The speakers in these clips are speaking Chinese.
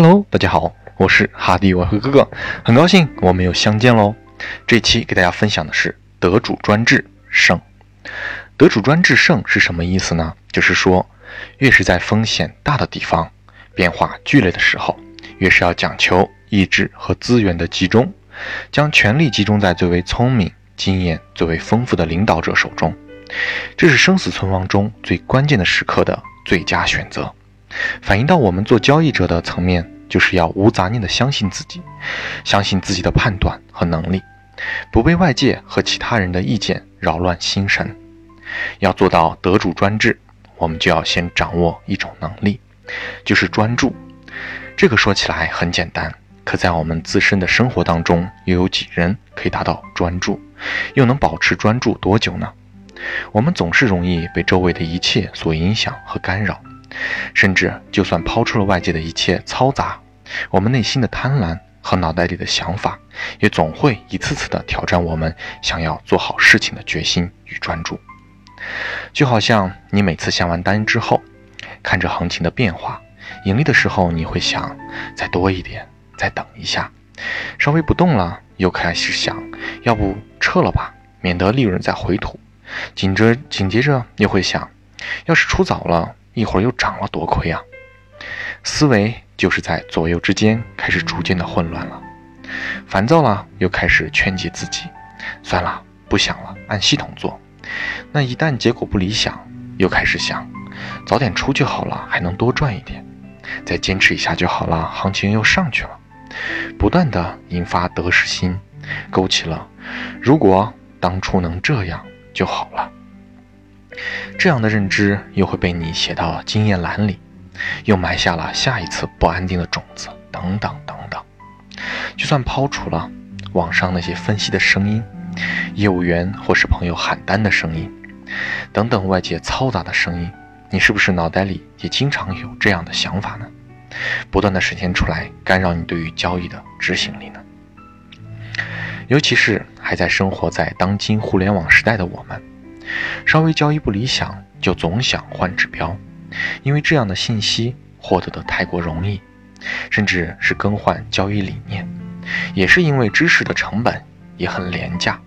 Hello，大家好，我是哈迪外汇哥哥，很高兴我们又相见喽。这期给大家分享的是得主专制胜。得主专制胜是什么意思呢？就是说，越是在风险大的地方、变化剧烈的时候，越是要讲求意志和资源的集中，将权力集中在最为聪明、经验最为丰富的领导者手中。这是生死存亡中最关键的时刻的最佳选择。反映到我们做交易者的层面，就是要无杂念地相信自己，相信自己的判断和能力，不被外界和其他人的意见扰乱心神。要做到得主专制，我们就要先掌握一种能力，就是专注。这个说起来很简单，可在我们自身的生活当中，又有几人可以达到专注？又能保持专注多久呢？我们总是容易被周围的一切所影响和干扰。甚至，就算抛出了外界的一切嘈杂，我们内心的贪婪和脑袋里的想法，也总会一次次的挑战我们想要做好事情的决心与专注。就好像你每次下完单之后，看着行情的变化，盈利的时候你会想再多一点，再等一下；稍微不动了，又开始想，要不撤了吧，免得利润再回吐。紧着紧接着又会想，要是出早了。一会儿又涨了，多亏啊！思维就是在左右之间开始逐渐的混乱了，烦躁了，又开始劝解自己，算了，不想了，按系统做。那一旦结果不理想，又开始想，早点出就好了，还能多赚一点，再坚持一下就好了，行情又上去了，不断的引发得失心，勾起了如果当初能这样就好了。这样的认知又会被你写到经验栏里，又埋下了下一次不安定的种子，等等等等。就算抛除了网上那些分析的声音、业务员或是朋友喊单的声音，等等外界嘈杂的声音，你是不是脑袋里也经常有这样的想法呢？不断的实现出来，干扰你对于交易的执行力呢？尤其是还在生活在当今互联网时代的我们。稍微交易不理想，就总想换指标，因为这样的信息获得的太过容易，甚至是更换交易理念，也是因为知识的成本也很廉价，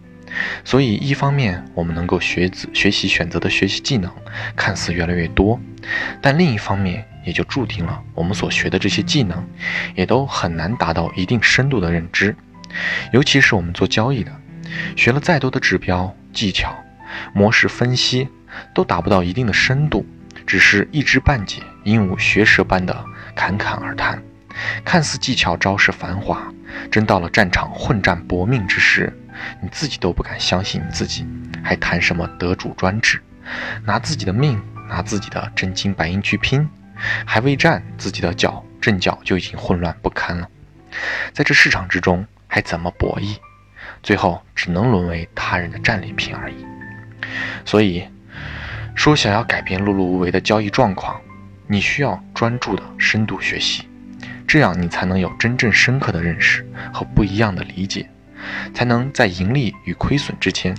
所以一方面我们能够学子学习选择的学习技能看似越来越多，但另一方面也就注定了我们所学的这些技能，也都很难达到一定深度的认知，尤其是我们做交易的，学了再多的指标技巧。模式分析都达不到一定的深度，只是一知半解、鹦鹉学舌般的侃侃而谈，看似技巧招式繁华，真到了战场混战搏命之时，你自己都不敢相信你自己，还谈什么得主专制？拿自己的命、拿自己的真金白银去拼，还未战，自己的脚阵脚就已经混乱不堪了，在这市场之中还怎么博弈？最后只能沦为他人的战利品而已。所以，说想要改变碌碌无为的交易状况，你需要专注的深度学习，这样你才能有真正深刻的认识和不一样的理解，才能在盈利与亏损之间、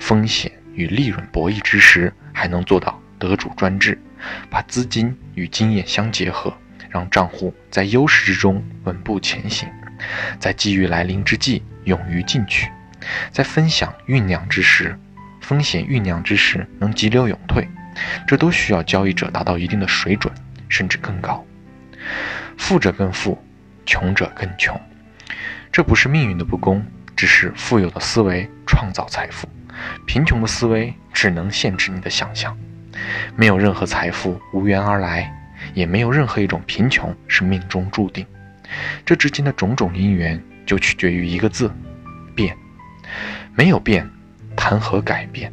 风险与利润博弈之时，还能做到得主专制，把资金与经验相结合，让账户在优势之中稳步前行，在机遇来临之际勇于进取，在分享酝酿之时。风险酝酿之时能急流勇退，这都需要交易者达到一定的水准，甚至更高。富者更富，穷者更穷，这不是命运的不公，只是富有的思维创造财富，贫穷的思维只能限制你的想象。没有任何财富无缘而来，也没有任何一种贫穷是命中注定。这之间的种种因缘，就取决于一个字：变。没有变。谈何改变？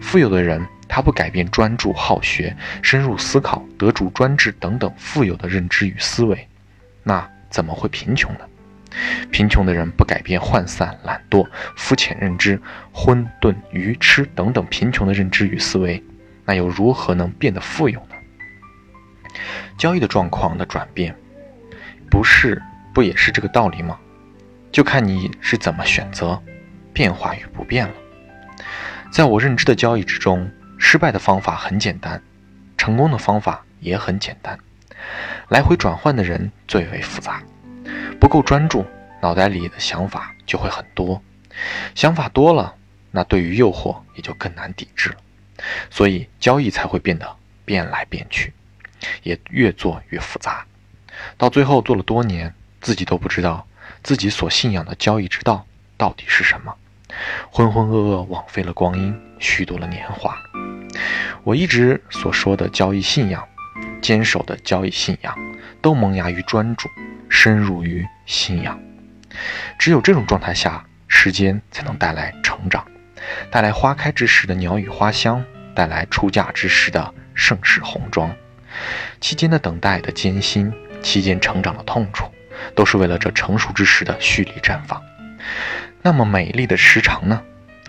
富有的人，他不改变专注、好学、深入思考、得主专制等等富有的认知与思维，那怎么会贫穷呢？贫穷的人不改变涣散、懒惰、肤浅认知、混沌、愚痴等等贫穷的认知与思维，那又如何能变得富有呢？交易的状况的转变，不是不也是这个道理吗？就看你是怎么选择变化与不变了。在我认知的交易之中，失败的方法很简单，成功的方法也很简单。来回转换的人最为复杂，不够专注，脑袋里的想法就会很多，想法多了，那对于诱惑也就更难抵制了，所以交易才会变得变来变去，也越做越复杂，到最后做了多年，自己都不知道自己所信仰的交易之道到底是什么，浑浑噩噩枉费了光阴，虚度了年华。我一直所说的交易信仰。坚守的交易信仰，都萌芽于专注，深入于信仰。只有这种状态下，时间才能带来成长，带来花开之时的鸟语花香，带来出嫁之时的盛世红妆。期间的等待的艰辛，期间成长的痛楚，都是为了这成熟之时的蓄力绽放。那么美丽的时长呢？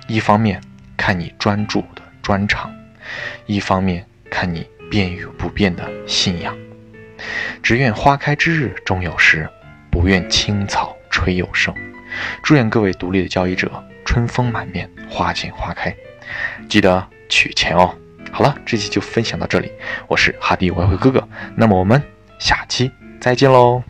一方面看你专注的专长，一方面看你。变与不变的信仰，只愿花开之日终有时，不愿青草吹又生。祝愿各位独立的交易者春风满面，花见花开。记得取钱哦。好了，这期就分享到这里，我是哈迪外汇哥哥。那么我们下期再见喽。